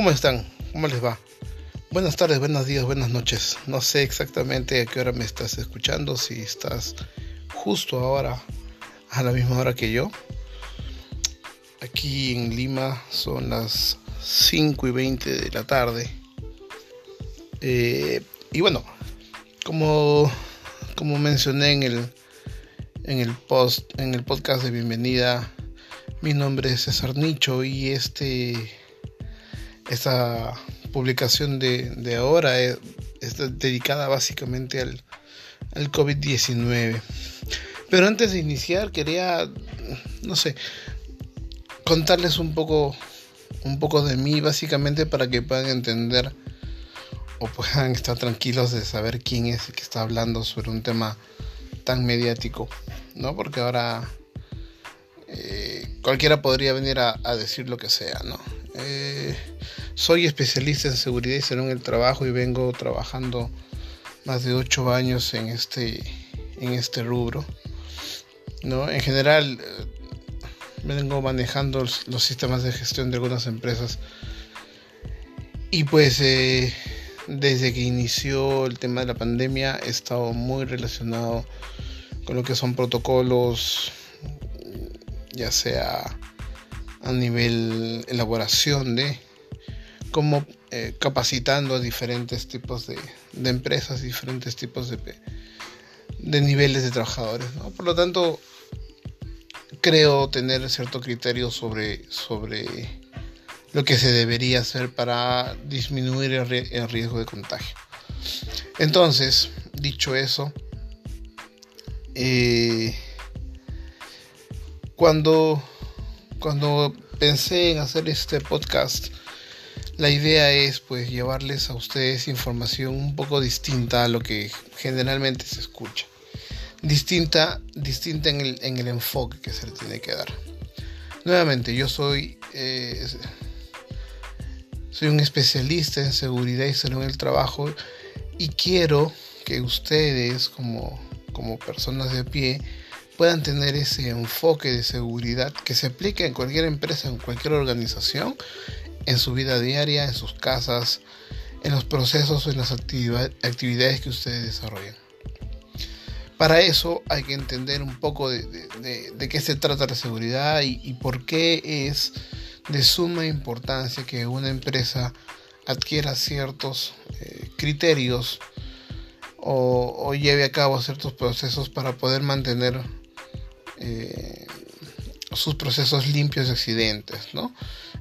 ¿Cómo están? ¿Cómo les va? Buenas tardes, buenos días, buenas noches. No sé exactamente a qué hora me estás escuchando, si estás justo ahora, a la misma hora que yo. Aquí en Lima son las 5 y 20 de la tarde. Eh, y bueno, como, como mencioné en el, en el post, en el podcast de bienvenida, mi nombre es César Nicho y este esta publicación de, ahora es, dedicada básicamente al, al COVID-19. Pero antes de iniciar quería, no sé, contarles un poco, un poco de mí, básicamente para que puedan entender o puedan estar tranquilos de saber quién es el que está hablando sobre un tema tan mediático, ¿no? Porque ahora eh, cualquiera podría venir a, decir lo que sea, ¿no? Eh, soy especialista en seguridad y salud en el trabajo y vengo trabajando más de ocho años en este, en este rubro. ¿no? En general, eh, vengo manejando los sistemas de gestión de algunas empresas. Y pues eh, desde que inició el tema de la pandemia he estado muy relacionado con lo que son protocolos, ya sea a nivel elaboración de como eh, capacitando a diferentes tipos de, empresas, diferentes tipos de, de niveles de trabajadores. Por lo tanto, creo tener cierto criterio sobre, sobre lo que se debería hacer para disminuir el, riesgo de contagio. Entonces, dicho eso, eh, cuando, cuando pensé en hacer este podcast, la idea es pues llevarles a ustedes información un poco distinta a lo que generalmente se escucha. Distinta, distinta en, el, en el enfoque que se le tiene que dar. Nuevamente, yo soy, eh, soy un especialista en seguridad y salud en el trabajo y quiero que ustedes como, como personas de pie puedan tener ese enfoque de seguridad que se aplique en cualquier empresa, en cualquier organización en su vida diaria, en sus casas, en los procesos o en las actividades que ustedes desarrollan. Para eso hay que entender un poco de, qué se trata la seguridad y, por qué es de suma importancia que una empresa adquiera ciertos eh, criterios o, lleve a cabo ciertos procesos para poder mantener eh, sus procesos limpios de accidentes, ¿no?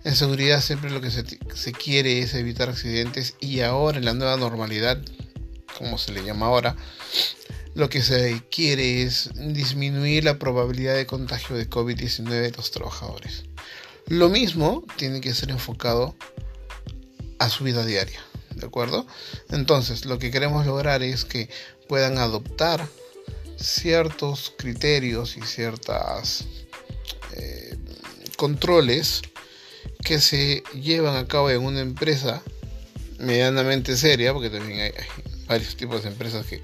En seguridad siempre lo que se, quiere es evitar accidentes y ahora en la nueva normalidad, como se le llama ahora, lo que se quiere es disminuir la probabilidad de contagio de COVID-19 de los trabajadores. Lo mismo tiene que ser enfocado a su vida diaria, ¿de acuerdo? Entonces, lo que queremos lograr es que puedan adoptar ciertos criterios y ciertas eh, controles que se llevan a cabo en una empresa medianamente seria, porque también hay, varios tipos de empresas que,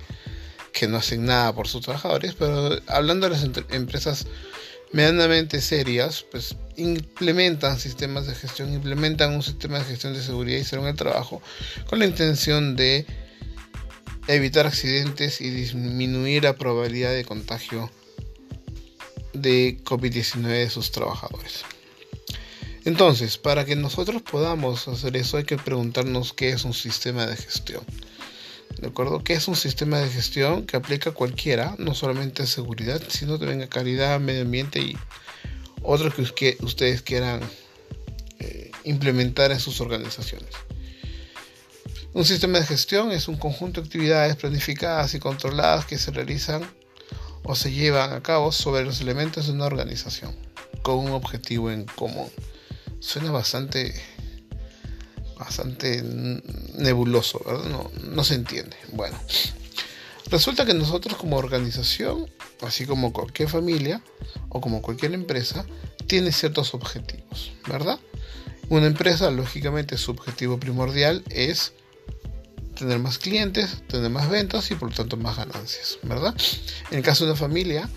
no hacen nada por sus trabajadores, pero hablando de las empresas medianamente serias, pues implementan sistemas de gestión, implementan un sistema de gestión de seguridad y en el trabajo con la intención de evitar accidentes y disminuir la probabilidad de contagio de COVID-19 de sus trabajadores. Entonces, para que nosotros podamos hacer eso hay que preguntarnos qué es un sistema de gestión. ¿De acuerdo? ¿Qué es un sistema de gestión que aplica cualquiera, no solamente seguridad, sino también a calidad, medio ambiente y otros que ustedes quieran eh, implementar en sus organizaciones? Un sistema de gestión es un conjunto de actividades planificadas y controladas que se realizan o se llevan a cabo sobre los elementos de una organización con un objetivo en común suena bastante bastante nebuloso, ¿verdad? No, no se entiende. Bueno, resulta que nosotros como organización, así como cualquier familia o como cualquier empresa, tiene ciertos objetivos, ¿verdad? Una empresa, lógicamente, su objetivo primordial es tener más clientes, tener más ventas y por lo tanto más ganancias, ¿verdad? En el caso de una familia,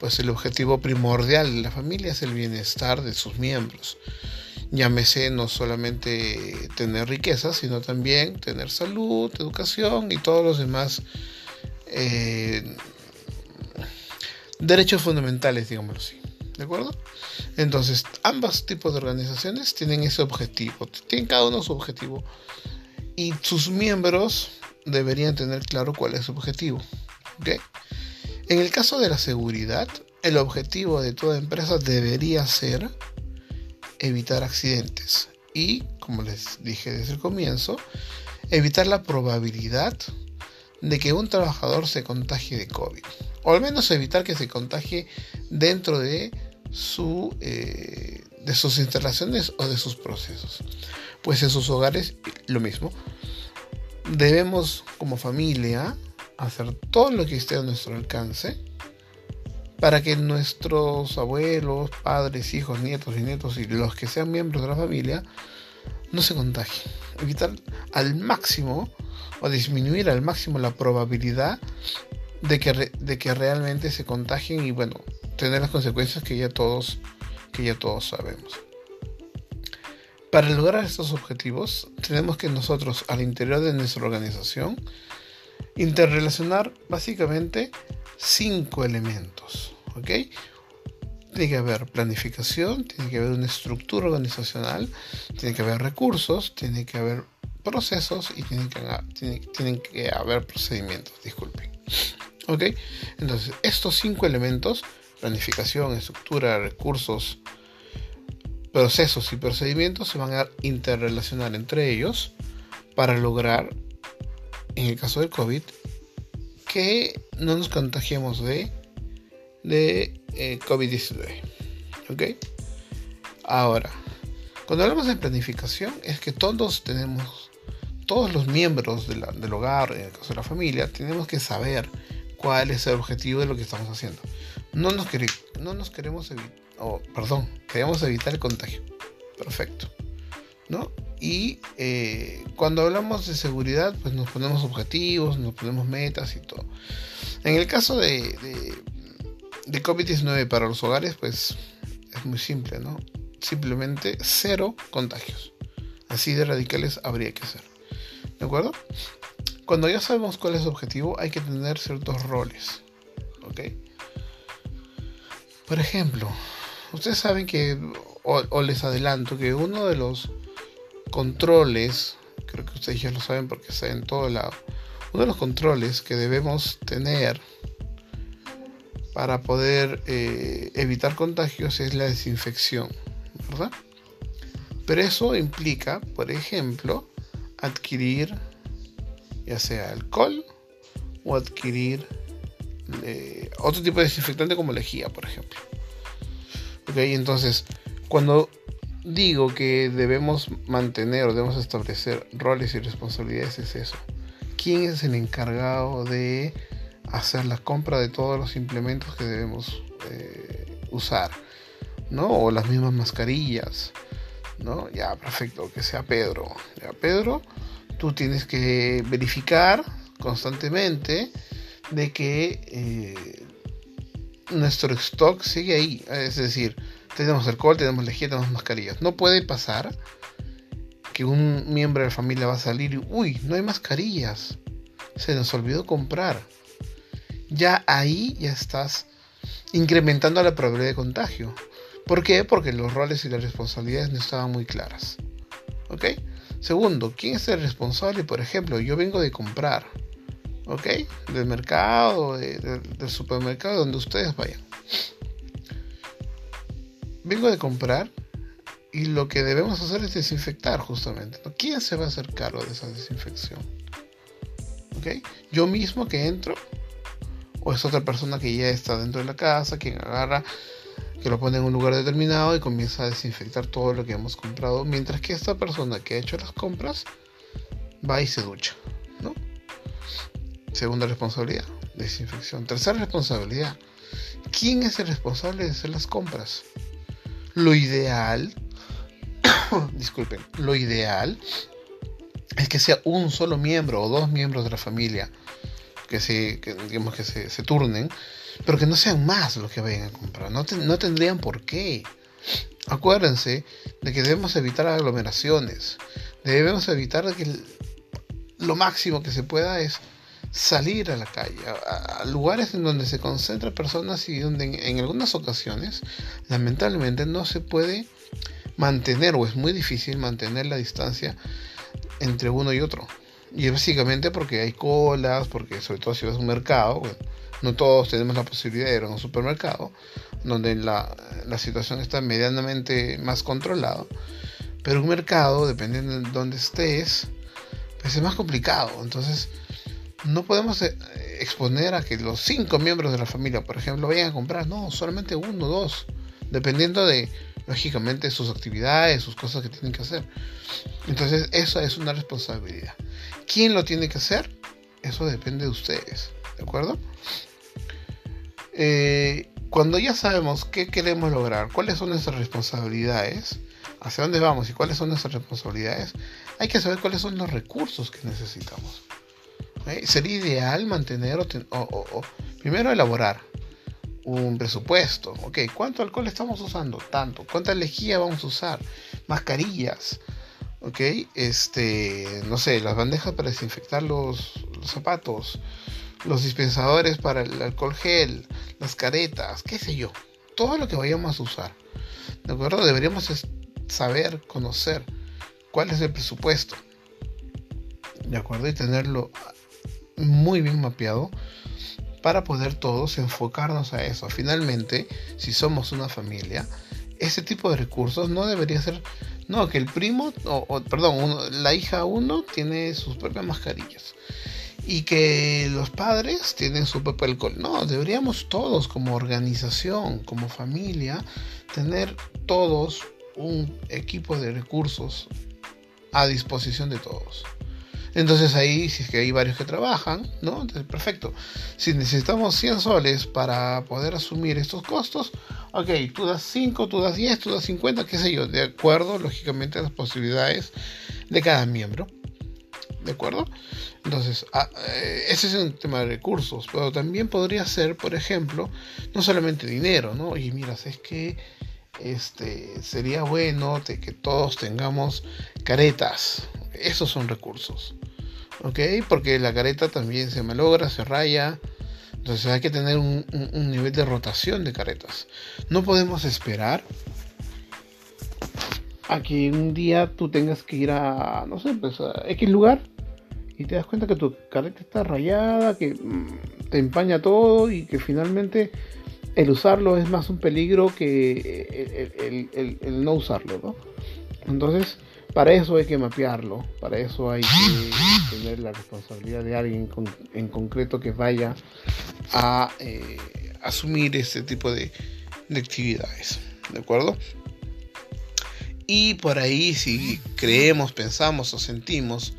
pues el objetivo primordial de la familia es el bienestar de sus miembros Llámese no solamente tener riqueza, sino también tener salud, educación y todos los demás eh, derechos fundamentales, digámoslo así. ¿De acuerdo? Entonces, ambos tipos de organizaciones tienen ese objetivo, tienen cada uno su objetivo y sus miembros deberían tener claro cuál es su objetivo. En el caso de la seguridad, el objetivo de toda empresa debería ser evitar accidentes y, como les dije desde el comienzo, evitar la probabilidad de que un trabajador se contagie de COVID. O al menos evitar que se contagie dentro de, su, eh, de sus instalaciones o de sus procesos. Pues en sus hogares lo mismo. Debemos como familia hacer todo lo que esté a nuestro alcance para que nuestros abuelos, padres, hijos, nietos y nietos y los que sean miembros de la familia no se contagien. Evitar al máximo o disminuir al máximo la probabilidad de que, de que realmente se contagien y bueno, tener las consecuencias que ya todos, que ya todos sabemos. Para lograr estos objetivos, tenemos que nosotros al interior de nuestra organización interrelacionar básicamente cinco elementos. ¿ok? Tiene que haber planificación, tiene que haber una estructura organizacional, tiene que haber recursos, tiene que haber procesos y tienen que, tienen que haber procedimientos, disculpen. ¿Ok? Entonces, estos cinco elementos, planificación, estructura, recursos, procesos y procedimientos, se van a interrelacionar entre ellos para lograr en el caso del COVID, que no nos contagiemos de, de eh, COVID-19. ¿Ok? Ahora, cuando hablamos de planificación, es que todos tenemos, todos los miembros del hogar, en el caso de la familia, tenemos que saber cuál es el objetivo de lo que estamos haciendo. No nos, no nos queremos evitar, perdón, queremos evitar el contagio. Perfecto. ¿No? Y eh, cuando hablamos de seguridad, pues nos ponemos objetivos, nos ponemos metas y todo. En el caso de, de, COVID-19 para los hogares, pues es muy simple, ¿no? Simplemente cero contagios. Así de radicales habría que ser. ¿De acuerdo? Cuando ya sabemos cuál es el objetivo, hay que tener ciertos roles. ¿Ok? Por ejemplo, ustedes saben que, o les adelanto, que uno de los controles, creo que ustedes ya lo saben porque está en todo lado, uno de los controles que debemos tener para poder eh, evitar contagios es la desinfección, ¿verdad? Pero eso implica, por ejemplo, adquirir ya sea alcohol o adquirir eh, otro tipo de desinfectante como lejía, por ejemplo. Ok, entonces, cuando digo que debemos mantener o debemos establecer roles y responsabilidades es eso. ¿Quién es el encargado de hacer la compra de todos los implementos que debemos eh, usar? ¿No? O las mismas mascarillas. ¿No? Ya, perfecto, que sea Pedro. Ya, Pedro, tú tienes que verificar constantemente de que eh, nuestro stock sigue ahí. Es decir, tenemos alcohol, tenemos lejía, tenemos mascarillas. No puede pasar que un miembro de la familia va a salir y, uy, no hay mascarillas. Se nos olvidó comprar. Ya ahí ya estás incrementando la probabilidad de contagio. ¿Por qué? Porque los roles y las responsabilidades no estaban muy claras. ¿Ok? Segundo, ¿quién es el responsable? Por ejemplo, yo vengo de comprar. ¿Ok? Del mercado, del supermercado, donde ustedes vayan vengo de comprar y lo que debemos hacer es desinfectar justamente. ¿Quién se va a hacer cargo de esa desinfección? ¿Ok? Yo mismo que entro o es otra persona que ya está dentro de la casa, quien agarra, que lo pone en un lugar determinado y comienza a desinfectar todo lo que hemos comprado, mientras que esta persona que ha hecho las compras va y se ducha. Segunda responsabilidad, desinfección. Tercera responsabilidad, ¿quién es el responsable de hacer las compras? Lo ideal, disculpen, lo ideal es que sea un solo miembro o dos miembros de la familia que se, digamos que se, turnen, pero que no sean más los que vayan a comprar. No, no tendrían por qué. acuérdense de que debemos evitar aglomeraciones, debemos evitar que lo máximo que se pueda es salir a la calle, a, lugares en donde se concentran personas y donde en, algunas ocasiones lamentablemente no se puede mantener o es muy difícil mantener la distancia entre uno y otro. Y es básicamente porque hay colas, porque sobre todo si vas a un mercado, no todos tenemos la posibilidad de ir a un supermercado, donde la, la situación está medianamente más controlada. Pero un mercado, dependiendo de dónde estés, pues es más complicado. Entonces, no podemos eh, exponer a que los cinco miembros de la familia, por ejemplo, vayan a comprar. No, solamente uno, dos. Dependiendo de, lógicamente, sus actividades, sus cosas que tienen que hacer. Entonces, eso es una responsabilidad. ¿Quién lo tiene que hacer? Eso depende de ustedes. ¿De acuerdo? Eh, cuando ya sabemos qué queremos lograr, cuáles son nuestras responsabilidades, hacia dónde vamos y cuáles son nuestras responsabilidades, hay que saber cuáles son los recursos que necesitamos. Sería ideal mantener o, primero elaborar un presupuesto. Ok, ¿cuánto alcohol estamos usando? Tanto. ¿Cuánta lejía vamos a usar? Mascarillas. Ok, este, no sé, las bandejas para desinfectar los, zapatos, los dispensadores para el alcohol gel, las caretas, qué sé yo. Todo lo que vayamos a usar. ¿De acuerdo? Deberíamos saber, conocer cuál es el presupuesto. ¿De acuerdo? Y tenerlo muy bien mapeado para poder todos enfocarnos a eso. Finalmente, si somos una familia, ese tipo de recursos no debería ser, no, que el primo, o, perdón, la hija uno tiene sus propias mascarillas y que los padres tienen su propio alcohol. No, deberíamos todos como organización, como familia, tener todos un equipo de recursos a disposición de todos. Entonces ahí, si es que hay varios que trabajan, ¿no? Entonces, perfecto. Si necesitamos 100 soles para poder asumir estos costos, ok, tú das 5, tú das 10, tú das 50, qué sé yo, de acuerdo, lógicamente, a las posibilidades de cada miembro. ¿De acuerdo? Entonces, ah, eh, ese es un tema de recursos, pero también podría ser, por ejemplo, no solamente dinero, ¿no? Oye, mira, es que este, sería bueno que todos tengamos caretas. Esos son recursos. ¿Ok? Porque la careta también se malogra, se raya. Entonces hay que tener un, nivel de rotación de caretas. No podemos esperar a que un día tú tengas que ir a, no sé, pues a X lugar y te das cuenta que tu careta está rayada, que mm, te empaña todo y que finalmente el usarlo es más un peligro que el, no usarlo, ¿no? Entonces, para eso hay que mapearlo, para eso hay que tener la responsabilidad de alguien en concreto que vaya a eh, asumir este tipo de, de actividades, ¿de acuerdo? Y por ahí si creemos, pensamos o sentimos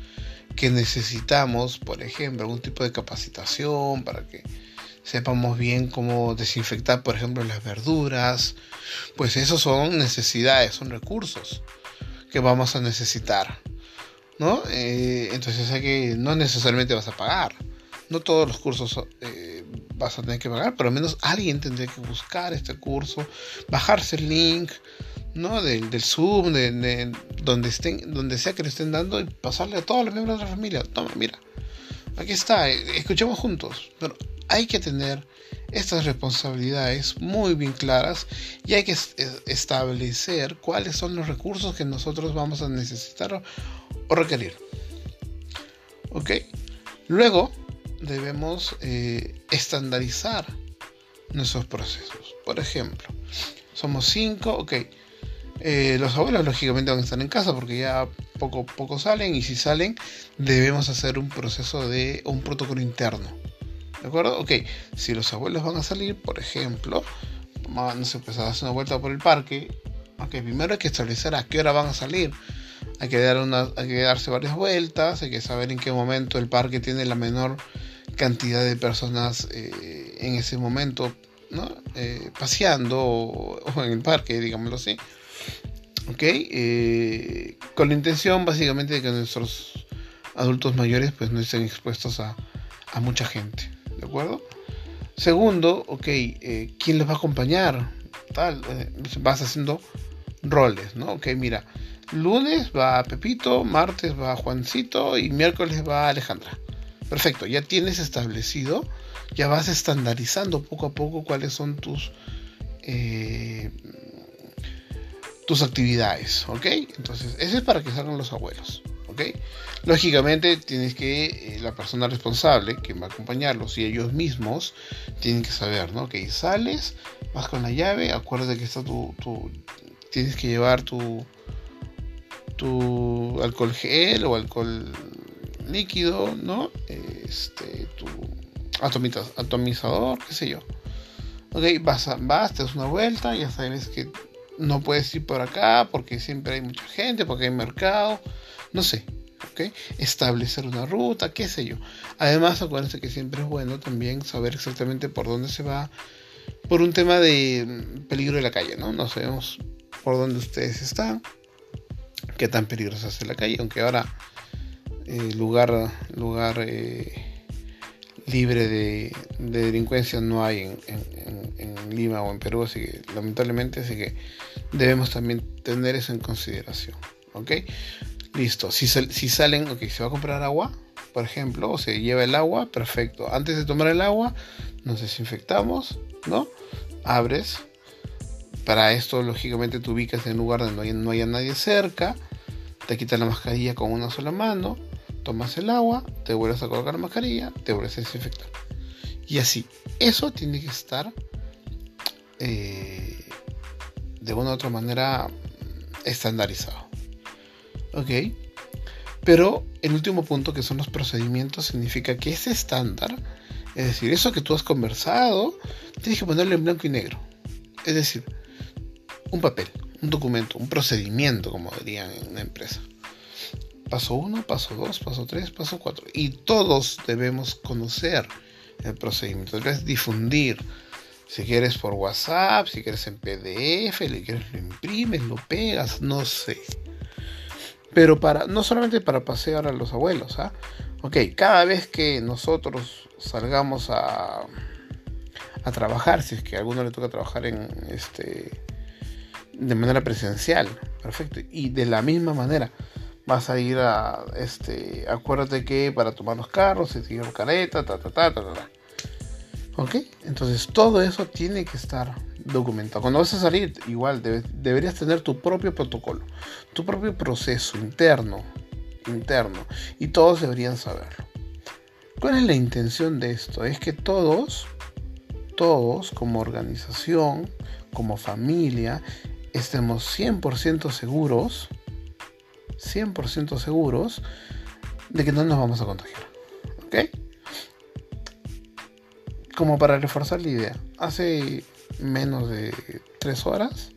que necesitamos, por ejemplo, algún tipo de capacitación para que sepamos bien cómo desinfectar, por ejemplo, las verduras, pues esos son necesidades, son recursos que vamos a necesitar, ¿no? Eh, entonces hay que, no necesariamente vas a pagar, no todos los cursos eh, vas a tener que pagar, pero al menos alguien tendría que buscar este curso, bajarse el link, ¿no? Del, del Zoom, de, donde, estén, donde sea que le estén dando y pasarle a todos los miembros de la familia. Toma, mira, aquí está, eh, escuchemos juntos. Pero hay que tener estas responsabilidades muy bien claras y hay que establecer cuáles son los recursos que nosotros vamos a necesitar o requerir. ¿Ok? Luego debemos eh, estandarizar nuestros procesos. Por ejemplo, somos cinco, ok. Eh, los abuelos lógicamente van a estar en casa porque ya poco poco salen y si salen debemos hacer un proceso de un protocolo interno ¿De acuerdo? Ok, si los abuelos van a salir, por ejemplo, no sé, pues a darse una vuelta por el parque, ok, primero hay que establecer a qué hora van a salir. Hay que, dar una, hay que darse varias vueltas, hay que saber en qué momento el parque tiene la menor cantidad de personas eh, en ese momento, ¿no? Eh, paseando o, en el parque, digámoslo así. ¿Ok? Eh, con la intención básicamente de que nuestros adultos mayores pues no estén expuestos a, a mucha gente. ¿de acuerdo? Segundo, ok, eh, ¿quién les va a acompañar? Tal, eh, vas haciendo roles, ¿no? Ok, mira, lunes va Pepito, martes va Juancito y miércoles va Alejandra. Perfecto, ya tienes establecido, ya vas estandarizando poco a poco cuáles son tus tus actividades, ¿ok? Entonces, ese es para que salgan los abuelos, ¿ok? Lógicamente, tienes que, eh, la persona responsable que va a acompañarlos y ellos mismos tienen que saber, ¿no? Que sales, vas con la llave, acuérdate que está tu, tu tienes que llevar tu, tu alcohol gel o alcohol líquido, ¿no? Este, tu atomizador, qué sé yo. Ok, vas, a, vas, te das una vuelta, ya sabes que no puedes ir por acá porque siempre hay mucha gente, porque hay mercado, no sé, ¿ok? Establecer una ruta, qué sé yo. Además, acuérdense que siempre es bueno también saber exactamente por dónde se va, por un tema de peligro de la calle, ¿no? No sabemos por dónde ustedes están, qué tan peligrosa es la calle, aunque ahora eh, lugar, lugar eh, libre de, delincuencia no hay en, Lima o en Perú, así que lamentablemente, así que debemos también tener eso en consideración. ¿Ok? Listo. Si, salen, ok, se va a comprar agua, por ejemplo, o se lleva el agua, perfecto. Antes de tomar el agua, nos desinfectamos, ¿no? Abres. Para esto, lógicamente, te ubicas en un lugar donde no haya, no haya nadie cerca. Te quitas la mascarilla con una sola mano tomas el agua, te vuelves a colocar la mascarilla, te vuelves a desinfectar. Y así, eso tiene que estar eh, de una u otra manera estandarizado. ¿Ok? Pero el último punto, que son los procedimientos, significa que ese estándar, es decir, eso que tú has conversado, tienes que ponerlo en blanco y negro. Es decir, un papel, un documento, un procedimiento, como dirían en una empresa paso 1, paso 2, paso 3, paso 4. Y todos debemos conocer el procedimiento. Debes difundir. Si quieres por WhatsApp, si quieres en PDF, si quieres lo imprimes, lo pegas, no sé. Pero para, no solamente para pasear a los abuelos, ¿ah? Ok, cada vez que nosotros salgamos a, a trabajar, si es que a alguno le toca trabajar en este de manera presencial, perfecto. Y de la misma manera, vas a ir a, este, acuérdate que para tomar los carros, se tiene careta, ta, ta, ta, ta, ta, ¿Ok? Entonces todo eso tiene que estar documentado. Cuando vas a salir, igual deberías tener tu propio protocolo, tu propio proceso interno, interno, y todos deberían saberlo. ¿Cuál es la intención de esto? Es que todos, todos como organización, como familia, estemos 100% seguros 100% seguros de que no nos vamos a contagiar. ¿Ok? Como para reforzar la idea, hace menos de 3 horas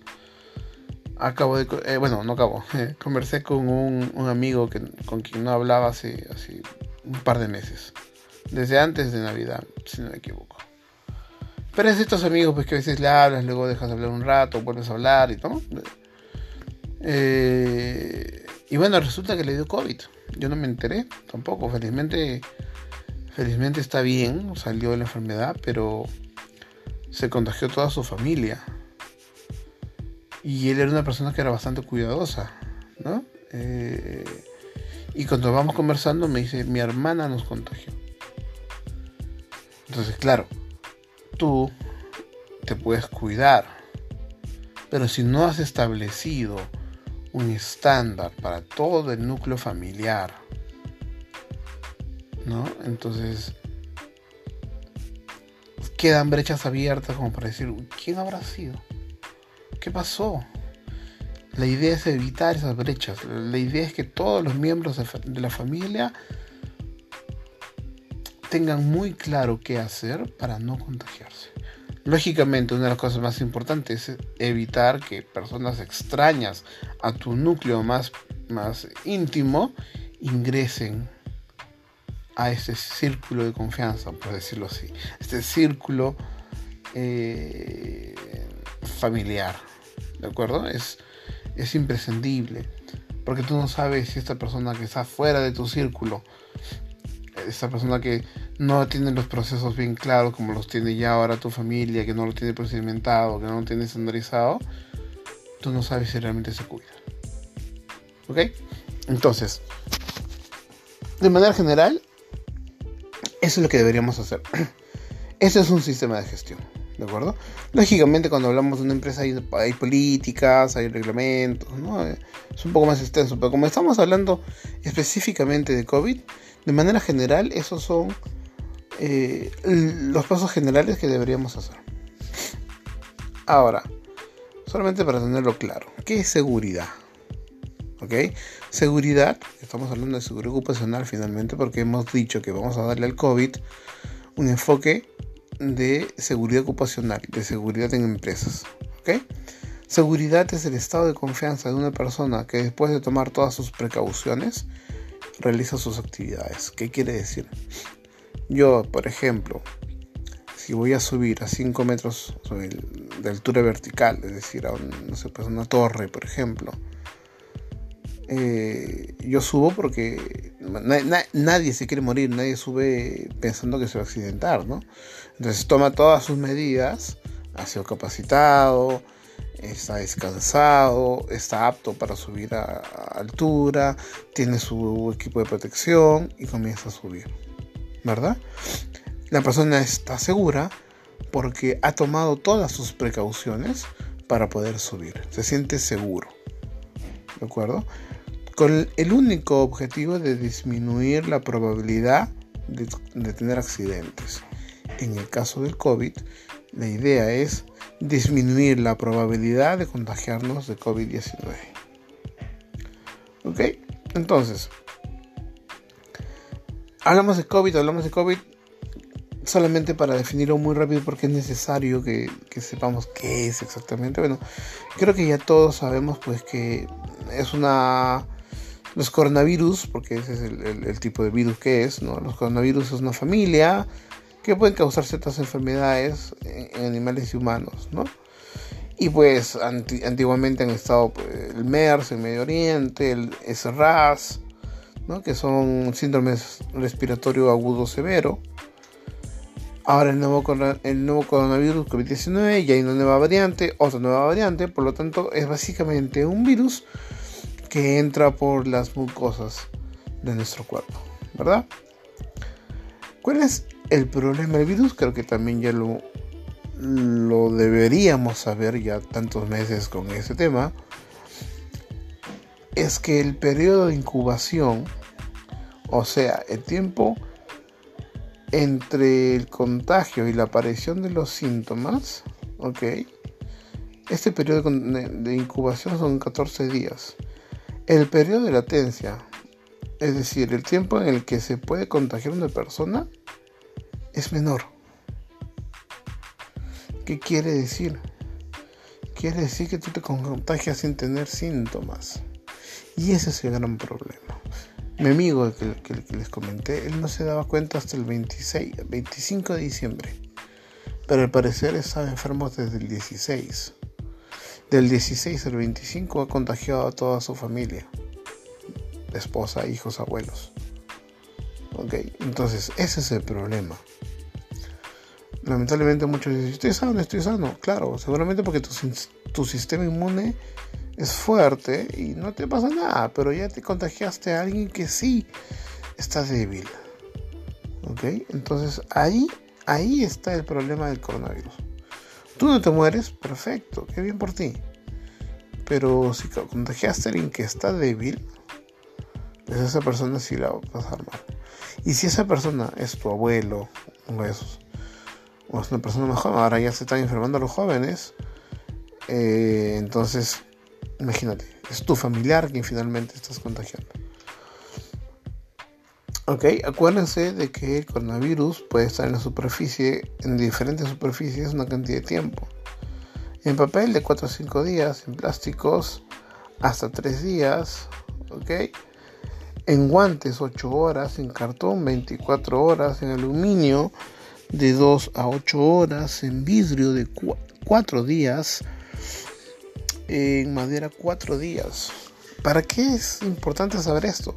acabo de... Eh, bueno, no acabo. conversé con un, amigo que, con quien no hablaba hace, hace un par de meses. Desde antes de Navidad, si no me equivoco. Pero es estos amigos pues, que a veces le hablas, luego dejas de hablar un rato, vuelves a hablar y todo. Eh, y bueno, resulta que le dio COVID. Yo no me enteré tampoco. Felizmente, felizmente está bien, salió de la enfermedad, pero se contagió toda su familia. Y él era una persona que era bastante cuidadosa, ¿no? Eh, y cuando vamos conversando me dice, mi hermana nos contagió. Entonces, claro, tú te puedes cuidar, pero si no has establecido un estándar para todo el núcleo familiar. ¿No? Entonces quedan brechas abiertas como para decir, ¿quién habrá sido? ¿Qué pasó? La idea es evitar esas brechas. La idea es que todos los miembros de la familia tengan muy claro qué hacer para no contagiarse. Lógicamente, una de las cosas más importantes es evitar que personas extrañas a tu núcleo más, más íntimo ingresen a este círculo de confianza, por decirlo así, este círculo eh, familiar, ¿de acuerdo? Es, es imprescindible, porque tú no sabes si esta persona que está fuera de tu círculo, esta persona que no tiene los procesos bien claros como los tiene ya ahora tu familia, que no lo tiene procedimentado, que no lo tiene estandarizado, tú no sabes si realmente se cuida. ¿Ok? Entonces, de manera general, eso es lo que deberíamos hacer. Ese es un sistema de gestión. ¿De acuerdo? Lógicamente cuando hablamos de una empresa hay, políticas, hay reglamentos, ¿no? Es un poco más extenso, pero como estamos hablando específicamente de COVID, de manera general esos son eh, los pasos generales que deberíamos hacer. Ahora, solamente para tenerlo claro, ¿qué es seguridad? ¿Ok? Seguridad, estamos hablando de seguridad ocupacional finalmente porque hemos dicho que vamos a darle al COVID un enfoque de seguridad ocupacional, de seguridad en empresas. ¿ok? Seguridad es el estado de confianza de una persona que después de tomar todas sus precauciones realiza sus actividades. ¿Qué quiere decir? Yo, por ejemplo, si voy a subir a 5 metros de altura vertical, es decir, a pues una torre, por ejemplo, eh, yo subo porque nadie se quiere morir, nadie sube pensando que se va a accidentar, ¿no? Entonces toma todas sus medidas, ha sido capacitado, está descansado, está apto para subir a, altura, tiene su equipo de protección y comienza a subir, ¿verdad? La persona está segura porque ha tomado todas sus precauciones para poder subir, se siente seguro, ¿de acuerdo? Con el único objetivo de disminuir la probabilidad de, tener accidentes. En el caso del COVID, la idea es disminuir la probabilidad de contagiarnos de COVID-19. ¿Ok? Entonces, hablamos de COVID, hablamos de COVID solamente para definirlo muy rápido porque es necesario que, que, sepamos qué es exactamente. Bueno, creo que ya todos sabemos pues que es una los coronavirus, porque ese es el, tipo de virus que es, ¿no? Los coronavirus es una familia que pueden causar ciertas enfermedades en, animales y humanos, ¿no? Y pues antiguamente han estado pues, el MERS en Medio Oriente, el SRAS, ¿no? que son síndromes respiratorio agudo severo. Ahora el nuevo, el nuevo coronavirus COVID-19 ya hay una nueva variante, otra nueva variante, por lo tanto es básicamente un virus que entra por las mucosas de nuestro cuerpo, ¿verdad? ¿Cuál es el problema del virus? Creo que también ya lo, lo deberíamos saber ya tantos meses con ese tema. Es que el periodo de incubación, o sea, el tiempo entre el contagio y la aparición de los síntomas, ¿ok? Este periodo de incubación son 14 días. El periodo de latencia, es decir, el tiempo en el que se puede contagiar una persona, es menor. ¿Qué quiere decir? Quiere decir que tú te contagias sin tener síntomas. Y ese es el gran problema. Mi amigo que, que, les comenté, él no se daba cuenta hasta el 26, 25 de diciembre. Pero al parecer estaba enfermo desde el 16. Del 16 al 25 ha contagiado a toda su familia. Esposa, hijos, abuelos. Ok, entonces ese es el problema. Lamentablemente muchos dicen, estoy sano, estoy sano. Claro, seguramente porque tu, sistema inmune es fuerte y no te pasa nada, pero ya te contagiaste a alguien que sí está débil. ¿Ok? Entonces ahí, ahí está el problema del coronavirus. Tú no te mueres, perfecto, qué bien por ti. Pero si contagiaste a alguien que está débil, pues esa persona sí la va a pasar mal. Y si esa persona es tu abuelo, o es, o es una persona más joven, ahora ya se están enfermando los jóvenes, eh, entonces, imagínate, es tu familiar quien finalmente estás contagiando. Ok, acuérdense de que el coronavirus puede estar en la superficie, en diferentes superficies, una cantidad de tiempo. En papel de 4 a 5 días, en plásticos hasta 3 días, ok. En guantes 8 horas, en cartón 24 horas, en aluminio de 2 a 8 horas, en vidrio de 4 días, en madera 4 días. ¿Para qué es importante saber esto?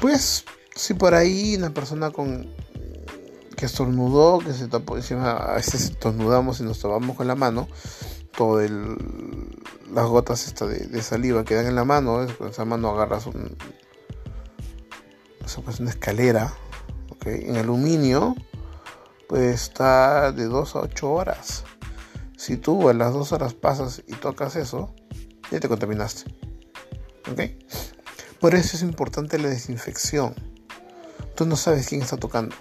Pues si por ahí una persona con que estornudó, que se tapó encima, a veces estornudamos y nos tapamos con la mano, todo el, las gotas esta de, saliva que dan en la mano, con esa mano agarras un, pues una escalera, en aluminio, pues está de 2 a 8 horas. Si tú a las 2 horas pasas y tocas eso, ya te contaminaste. ¿Ok? Por eso es importante la desinfección. Tú no sabes quién está tocando.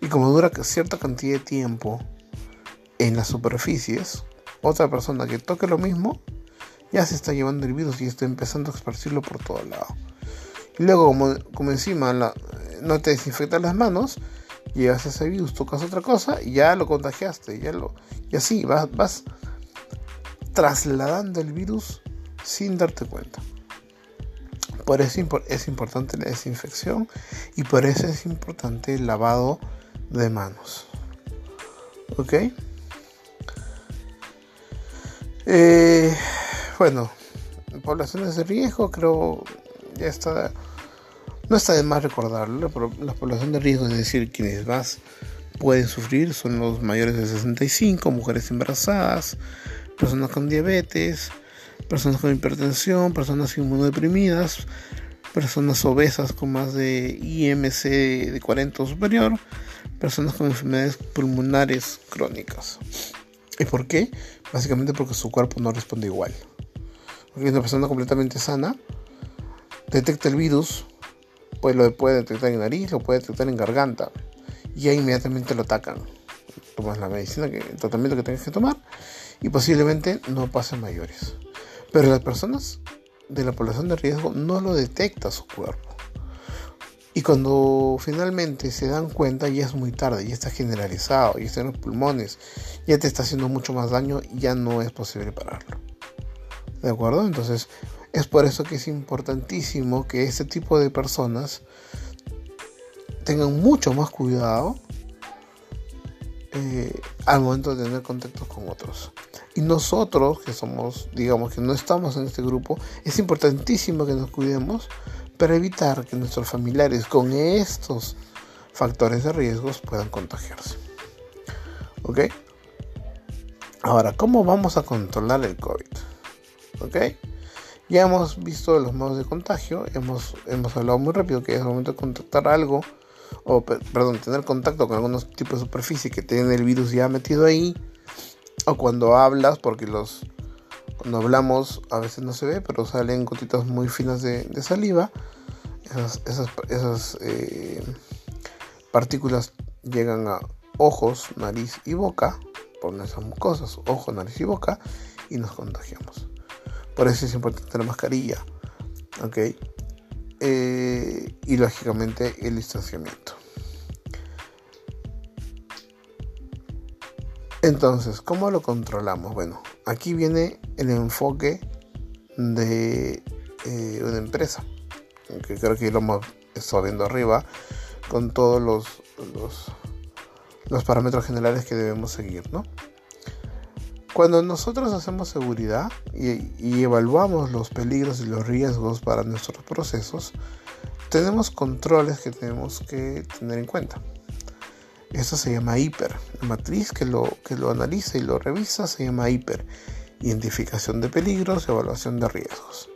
Y como dura cierta cantidad de tiempo en las superficies, otra persona que toque lo mismo ya se está llevando el virus y está empezando a esparcirlo por todo lado. Y luego, como, encima no te desinfectas las manos, llegas a ese virus, tocas otra cosa y ya lo contagiaste. Ya lo, y así vas trasladando el virus sin darte cuenta. Por eso es importante la desinfección y por eso es importante el lavado de manos. ¿Ok? Eh, bueno, poblaciones de riesgo creo ya está... No está de más recordarlo, la población de riesgo, es decir, quienes más pueden sufrir son los mayores de 65, mujeres embarazadas, personas con diabetes, personas con hipertensión, personas inmunodeprimidas, personas obesas con más de IMC de 40 o superior, personas con enfermedades pulmonares crónicas. ¿Y por qué? Básicamente porque su cuerpo no responde igual. Porque una persona completamente sana detecta el virus, pues lo puede detectar en nariz, lo puede detectar en garganta, y ya inmediatamente lo atacan. Tomas la medicina, el tratamiento que tengas que tomar, y posiblemente no pasen mayores. Pero las personas de la población de riesgo no lo detecta su cuerpo. Y cuando finalmente se dan cuenta ya es muy tarde, ya está generalizado, ya está en los pulmones, ya te está haciendo mucho más daño y ya no es posible pararlo. ¿De acuerdo? Entonces es por eso que es importantísimo que este tipo de personas tengan mucho más cuidado eh, al momento de tener contactos con otros. Y nosotros, que somos, digamos que no estamos en este grupo, es importantísimo que nos cuidemos para evitar que nuestros familiares con estos factores de riesgos puedan contagiarse. ¿Ok? Ahora, ¿cómo vamos a controlar el COVID? ¿Ok? Ya hemos visto los modos de contagio, hemos, hemos hablado muy rápido que es el momento de contactar algo, o perdón, tener contacto con algunos tipos de superficie que tienen el virus ya metido ahí o cuando hablas, porque los cuando hablamos a veces no se ve, pero salen gotitas muy finas de, saliva. Esas, esas, eh, partículas llegan a ojos, nariz y boca, por nuestras mucosas, ojos, nariz y boca, y nos contagiamos. Por eso es importante la mascarilla, ¿ok? Eh, y lógicamente el distanciamiento. Entonces, ¿cómo lo controlamos? Bueno, aquí viene el enfoque de eh, una empresa, que creo que lo hemos estado viendo arriba, con todos los, los, parámetros generales que debemos seguir, ¿no? Cuando nosotros hacemos seguridad y, evaluamos los peligros y los riesgos para nuestros procesos, tenemos controles que tenemos que tener en cuenta. Eso se llama hiper. La matriz que lo, que lo analiza y lo revisa se llama hiper. Identificación de peligros, evaluación de riesgos.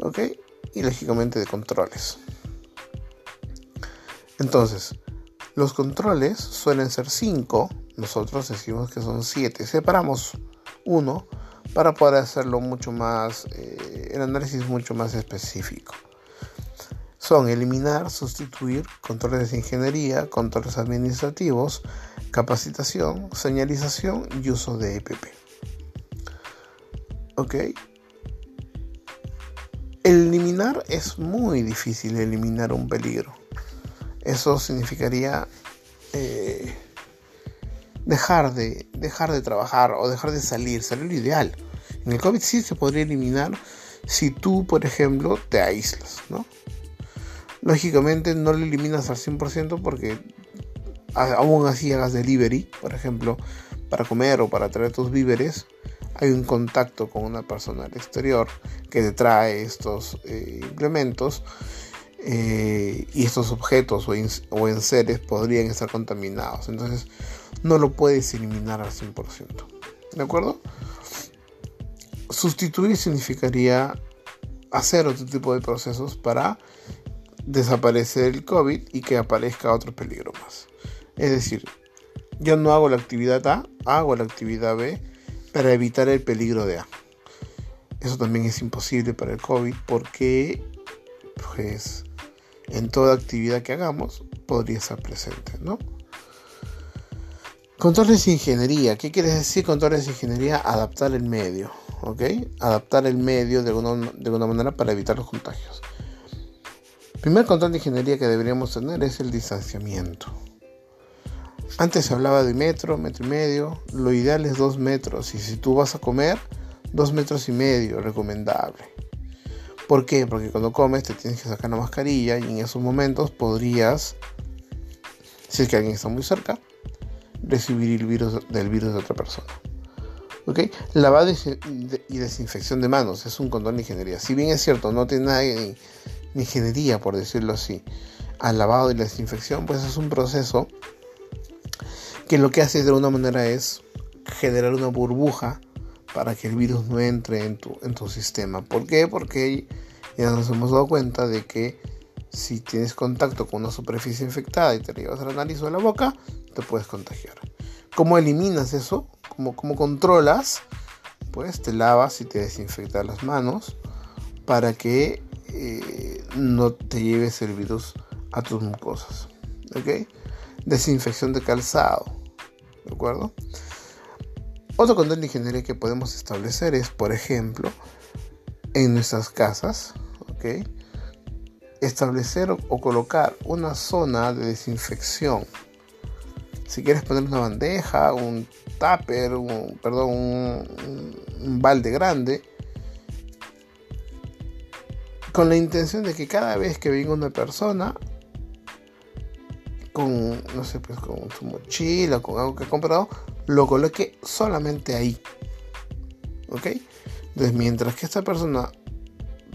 ¿Ok? Y lógicamente de controles. Entonces, los controles suelen ser 5. Nosotros decimos que son 7. Separamos uno para poder hacerlo mucho más, eh, el análisis mucho más específico son eliminar, sustituir, controles de ingeniería, controles administrativos, capacitación, señalización y uso de EPP. ¿Ok? Eliminar es muy difícil, eliminar un peligro. Eso significaría eh, dejar, de, dejar de trabajar o dejar de salir, sería lo ideal. En el COVID sí se podría eliminar si tú, por ejemplo, te aíslas, ¿no? Lógicamente no lo eliminas al 100% porque aún así hagas delivery, por ejemplo, para comer o para traer tus víveres, hay un contacto con una persona al exterior que te trae estos eh, implementos eh, y estos objetos o, o enseres podrían estar contaminados. Entonces no lo puedes eliminar al 100%. ¿De acuerdo? sustituir significaría hacer otro tipo de procesos para desaparecer el COVID y que aparezca otro peligro más. Es decir, yo no hago la actividad A, hago la actividad B para evitar el peligro de A. Eso también es imposible para el COVID porque pues, en toda actividad que hagamos podría estar presente, ¿no? Controles de ingeniería. ¿Qué quiere decir controles de ingeniería? Adaptar el medio, ¿ok? Adaptar el medio de alguna, de alguna manera para evitar los contagios. Primer control de ingeniería que deberíamos tener es el distanciamiento. Antes se hablaba de metro, metro y medio. Lo ideal es dos metros. Y si tú vas a comer, dos metros y medio, recomendable. ¿Por qué? Porque cuando comes te tienes que sacar la mascarilla y en esos momentos podrías, si es que alguien está muy cerca, recibir el virus del virus de otra persona. ¿Ok? Lavado y desinfección de manos es un condón de ingeniería. Si bien es cierto, no tiene nada de ingeniería, por decirlo así, al lavado y la desinfección, pues es un proceso que lo que hace de alguna manera es generar una burbuja para que el virus no entre en tu, en tu sistema. ¿Por qué? Porque ya nos hemos dado cuenta de que si tienes contacto con una superficie infectada y te llevas a la nariz o a la boca, te puedes contagiar. ¿Cómo eliminas eso? ¿Cómo, cómo controlas? Pues te lavas y te desinfectas las manos para que eh, no te lleves el virus a tus mucosas. ¿Ok? Desinfección de calzado. ¿De acuerdo? Otro control de ingeniería que podemos establecer es, por ejemplo, en nuestras casas, ¿ok? Establecer o, colocar una zona de desinfección. Si quieres poner una bandeja, un tupper, un, perdón, un balde grande, con la intención de que cada vez que venga una persona con, no sé, pues con su mochila, con algo que ha comprado, lo coloque solamente ahí. ¿Ok? Entonces, mientras que esta persona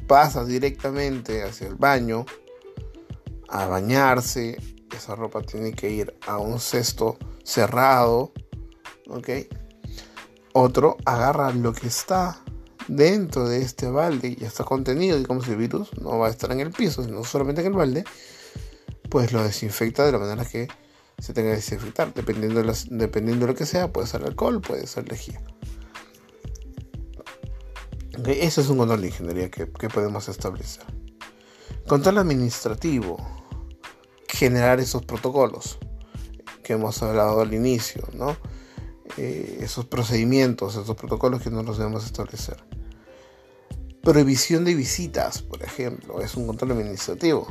pasa directamente hacia el baño a bañarse, esa ropa tiene que ir a un cesto cerrado. ¿Ok? Otro agarra lo que está dentro de este balde y está contenido, digamos, el virus no va a estar en el piso, sino solamente en el balde, pues lo desinfecta de la manera que se tenga que desinfectar. Dependiendo de, dependiendo de lo que sea, puede ser alcohol, puede ser lejía. Okay, ese es un control de ingeniería que, podemos establecer. Control administrativo. Generar esos protocolos que hemos hablado al inicio, ¿no? Eh, esos procedimientos, esos protocolos que no los debemos establecer. Prohibición de visitas, por ejemplo, es un control administrativo.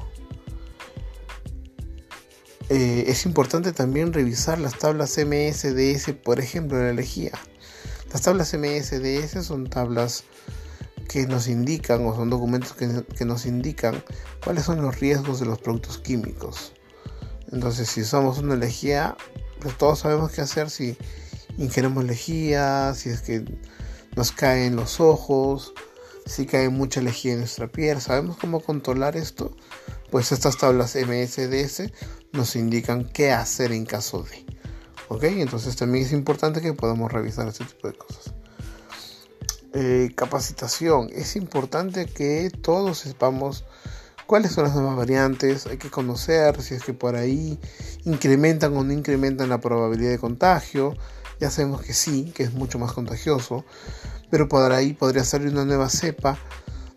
Eh, es importante también revisar las tablas MSDS, por ejemplo, en la lejía. Las tablas MSDS son tablas que nos indican o son documentos que, nos indican cuáles son los riesgos de los productos químicos. Entonces, si somos una lejía, pues todos sabemos qué hacer si ingerimos lejía, si es que nos caen los ojos, si cae mucha lejía en nuestra piel. ¿Sabemos cómo controlar esto? Pues estas tablas MSDS nos indican qué hacer en caso de. ¿Ok? Entonces también es importante que podamos revisar este tipo de cosas. Eh, capacitación. Es importante que todos sepamos cuáles son las nuevas variantes. Hay que conocer si es que por ahí incrementan o no incrementan la probabilidad de contagio. Ya sabemos que sí, que es mucho más contagioso. Pero por ahí podría salir una nueva cepa.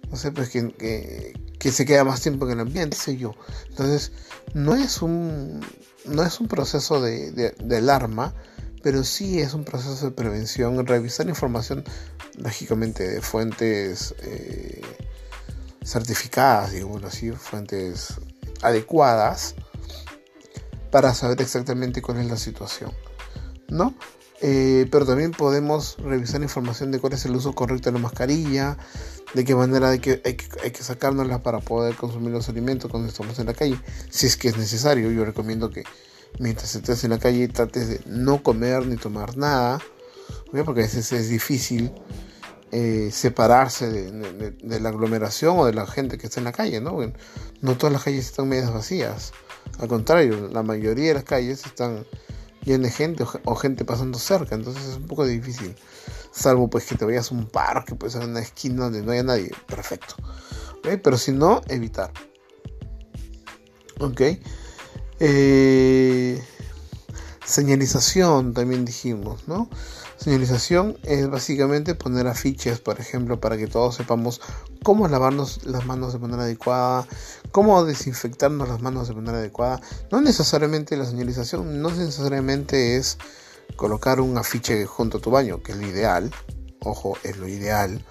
No sé, pues que, que se queda más tiempo en el ambiente, sé yo. Entonces, no es un, no es un proceso de, alarma, pero sí es un proceso de prevención, revisar información, lógicamente, de fuentes eh, certificadas, digamos así, fuentes adecuadas, para saber exactamente cuál es la situación, ¿no? Eh, pero también podemos revisar información de cuál es el uso correcto de la mascarilla, de qué manera hay que, hay que, hay sacárnosla para poder consumir los alimentos cuando estamos en la calle, si es que es necesario. Yo recomiendo que mientras estés en la calle trates de no comer ni tomar nada, porque a veces es difícil eh, separarse de, la aglomeración o de la gente que está en la calle, ¿no? no todas las calles están medias vacías, al contrario, la mayoría de las calles están llena de gente o, gente pasando cerca, entonces es un poco difícil salvo pues que te vayas a un parque, pues en una esquina donde no haya nadie, perfecto. Pero si no, evitar. Ok. Eh, señalización también dijimos, ¿no? Señalización es básicamente poner afiches, por ejemplo, para que todos sepamos cómo lavarnos las manos de manera adecuada, cómo desinfectarnos las manos de manera adecuada. No necesariamente la señalización, no necesariamente es colocar un afiche junto a tu baño, que es lo ideal, ojo, es lo ideal,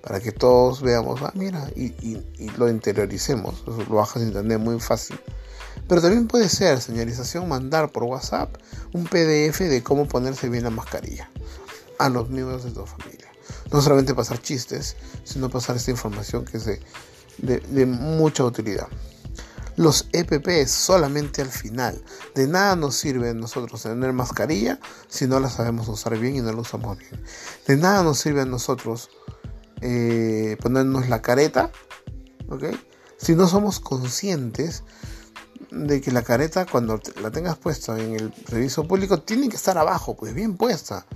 para que todos veamos, ah, mira, y, lo interioricemos, lo bajas de internet muy fácil. Pero también puede ser señalización mandar por WhatsApp un PDF de cómo ponerse bien la mascarilla a los miembros de tu familia. No solamente pasar chistes, sino pasar esta información que es de, mucha utilidad. Los EPP solamente al final. De nada nos sirve a nosotros tener mascarilla si no la sabemos usar bien y no la usamos bien. De nada nos sirve a nosotros eh, ponernos la careta, ¿ok? Si no somos conscientes de que la careta cuando la tengas puesta en el servicio público tiene que estar abajo, pues bien puesta.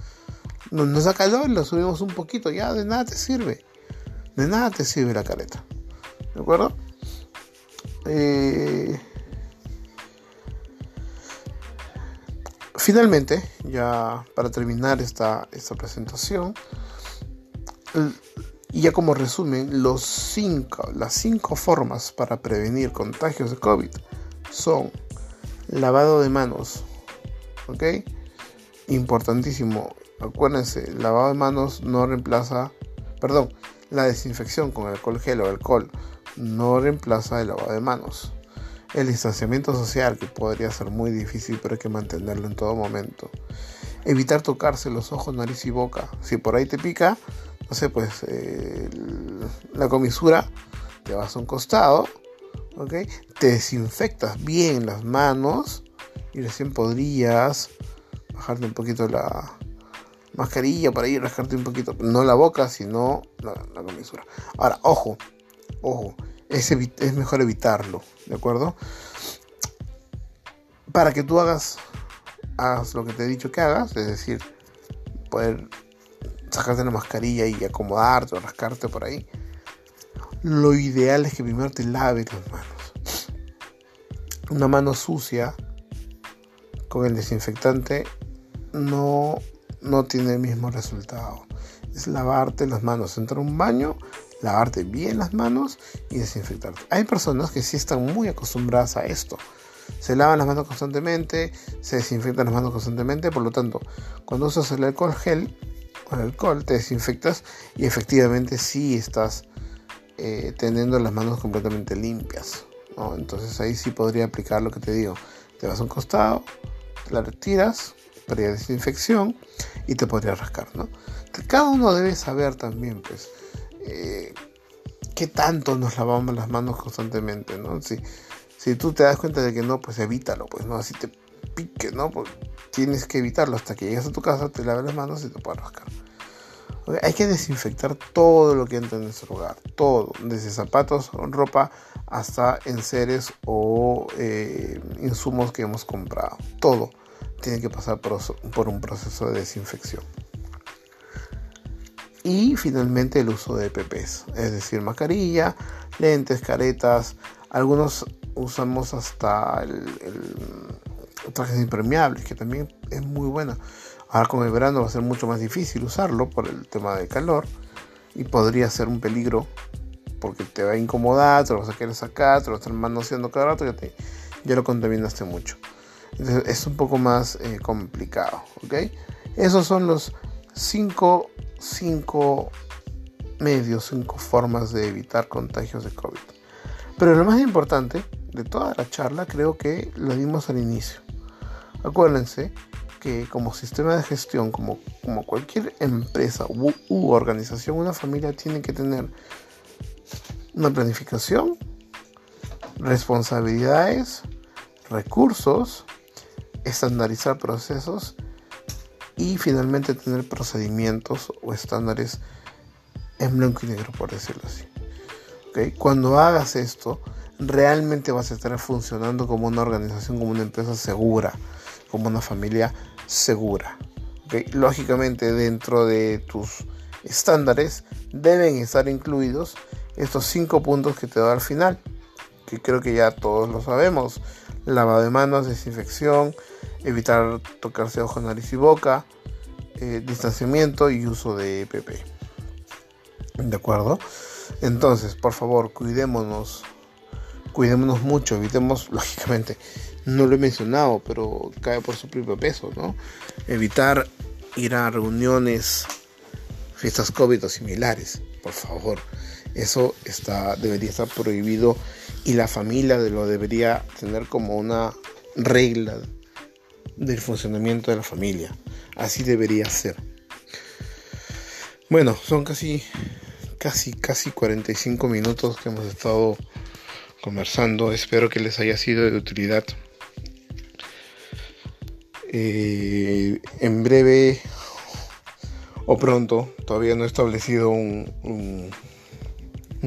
Nos, nos da calor, la subimos un poquito, ya de nada te sirve. De nada te sirve la careta. ¿De acuerdo? Eh, finalmente, ya para terminar esta, esta presentación, y ya como resumen, los cinco, las cinco formas para prevenir contagios de COVID son lavado de manos, ¿ok? Importantísimo. Acuérdense, lavado de manos no reemplaza, perdón, la desinfección con alcohol gel o alcohol no reemplaza el lavado de manos. El distanciamiento social, que podría ser muy difícil, pero hay que mantenerlo en todo momento. Evitar tocarse los ojos, nariz y boca. Si por ahí te pica, no sé, pues eh, la comisura, te vas a un costado te desinfectas bien las manos y recién podrías bajarte un poquito la mascarilla para ir rascarte un poquito, no la boca, sino la, comisura. Ahora, ojo, ojo, es, es mejor evitarlo, ¿de acuerdo? Para que tú hagas, hagas lo que te he dicho que hagas, es decir, poder sacarte la mascarilla y acomodarte o rascarte por ahí lo ideal es que primero te laves las manos. Una mano sucia con el desinfectante no, no tiene el mismo resultado. Es lavarte las manos, entrar a un baño, lavarte bien las manos y desinfectarte. Hay personas que sí están muy acostumbradas a esto. Se lavan las manos constantemente, se desinfectan las manos constantemente, por lo tanto, cuando usas el alcohol gel, con alcohol te desinfectas y efectivamente sí estás eh, teniendo las manos completamente limpias. Entonces ahí sí podría aplicar lo que te digo. Te vas a un costado, la retiras para desinfección y te podría rascar. ¿no? Cada uno debe saber también, pues, eh, qué tanto nos lavamos las manos constantemente. ¿no? Si, si tú te das cuenta de que no, pues evítalo, pues no, así te pique, ¿no? Pues tienes que evitarlo hasta que llegues a tu casa, te laves las manos y te puedes rascar. Hay que desinfectar todo lo que entra en nuestro hogar, todo, desde zapatos, ropa, hasta enseres o eh, insumos que hemos comprado. Todo tiene que pasar por, un proceso de desinfección. Y finalmente el uso de EPPs, es decir, mascarilla, lentes, caretas. Algunos usamos hasta el, trajes impermeables, que también es muy buena. Ahora con el verano va a ser mucho más difícil usarlo por el tema del calor y podría ser un peligro porque te va a incomodar, te lo vas a querer sacar, te lo estar manoseando cada rato, ya, te, ya lo contaminaste mucho. Entonces es un poco más eh, complicado, ¿ok? Esos son los cinco, cinco medios, cinco formas de evitar contagios de COVID. Pero lo más importante de toda la charla creo que lo dimos al inicio. Acuérdense que como sistema de gestión, como, como cualquier empresa u, organización, una familia tiene que tener una planificación, responsabilidades, recursos, estandarizar procesos y finalmente tener procedimientos o estándares en blanco y negro, por decirlo así. Cuando hagas esto, realmente vas a estar funcionando como una organización, como una empresa segura, como una familia segura. Lógicamente dentro de tus estándares deben estar incluidos estos cinco puntos que te doy al final, que creo que ya todos lo sabemos. Lavado de manos, desinfección, evitar tocarse ojo, nariz y boca, eh, distanciamiento y uso de EPP. ¿De acuerdo? Entonces, por favor, cuidémonos. Cuidémonos mucho, evitemos, lógicamente, no lo he mencionado, pero cae por su propio peso, ¿no? Evitar ir a reuniones, fiestas COVID o similares, por favor. Eso está, debería estar prohibido y la familia lo debería tener como una regla del funcionamiento de la familia. Así debería ser. Bueno, son casi, casi, casi 45 minutos que hemos estado conversando. Espero que les haya sido de utilidad. Eh, en breve o pronto, todavía no he establecido un,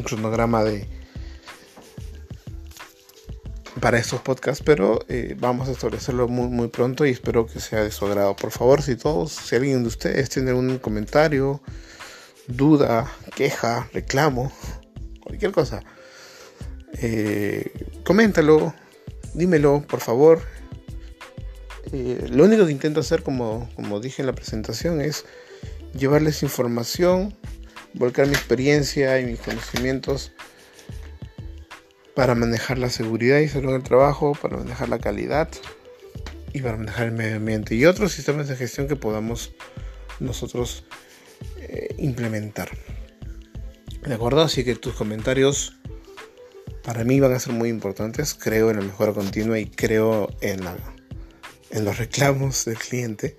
cronograma de, para estos podcasts, pero eh, vamos a establecerlo muy, muy pronto y espero que sea de su agrado. Por favor, si todos, si alguien de ustedes tiene un comentario, duda, queja, reclamo, cualquier cosa, eh, coméntalo, dímelo, por favor. Eh, lo único que intento hacer, como, como dije en la presentación, es llevarles información, volcar mi experiencia y mis conocimientos para manejar la seguridad y salud del trabajo, para manejar la calidad y para manejar el medio ambiente y otros sistemas de gestión que podamos nosotros eh, implementar. ¿De acuerdo? Así que tus comentarios para mí van a ser muy importantes. Creo en la mejora continua y creo en, en los reclamos del cliente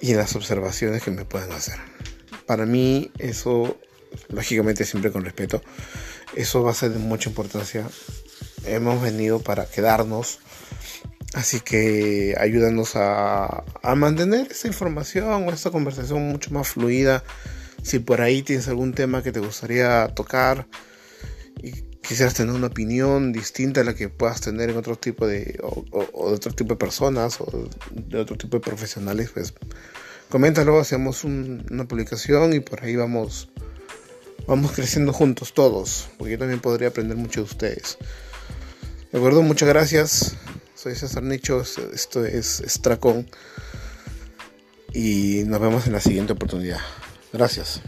y en las observaciones que me puedan hacer. Para mí eso, lógicamente siempre con respeto, eso va a ser de mucha importancia. Hemos venido para quedarnos. Así que ayúdanos a, mantener esta información o esta conversación mucho más fluida. Si por ahí tienes algún tema que te gustaría tocar y quisieras tener una opinión distinta a la que puedas tener en otro tipo de o, de otro tipo de personas o de otro tipo de profesionales, pues coméntalo, hacemos una publicación y por ahí vamos vamos creciendo juntos todos, porque yo también podría aprender mucho de ustedes. De acuerdo, muchas gracias. Soy César Nicho, esto es Stracon y nos vemos en la siguiente oportunidad. Gracias.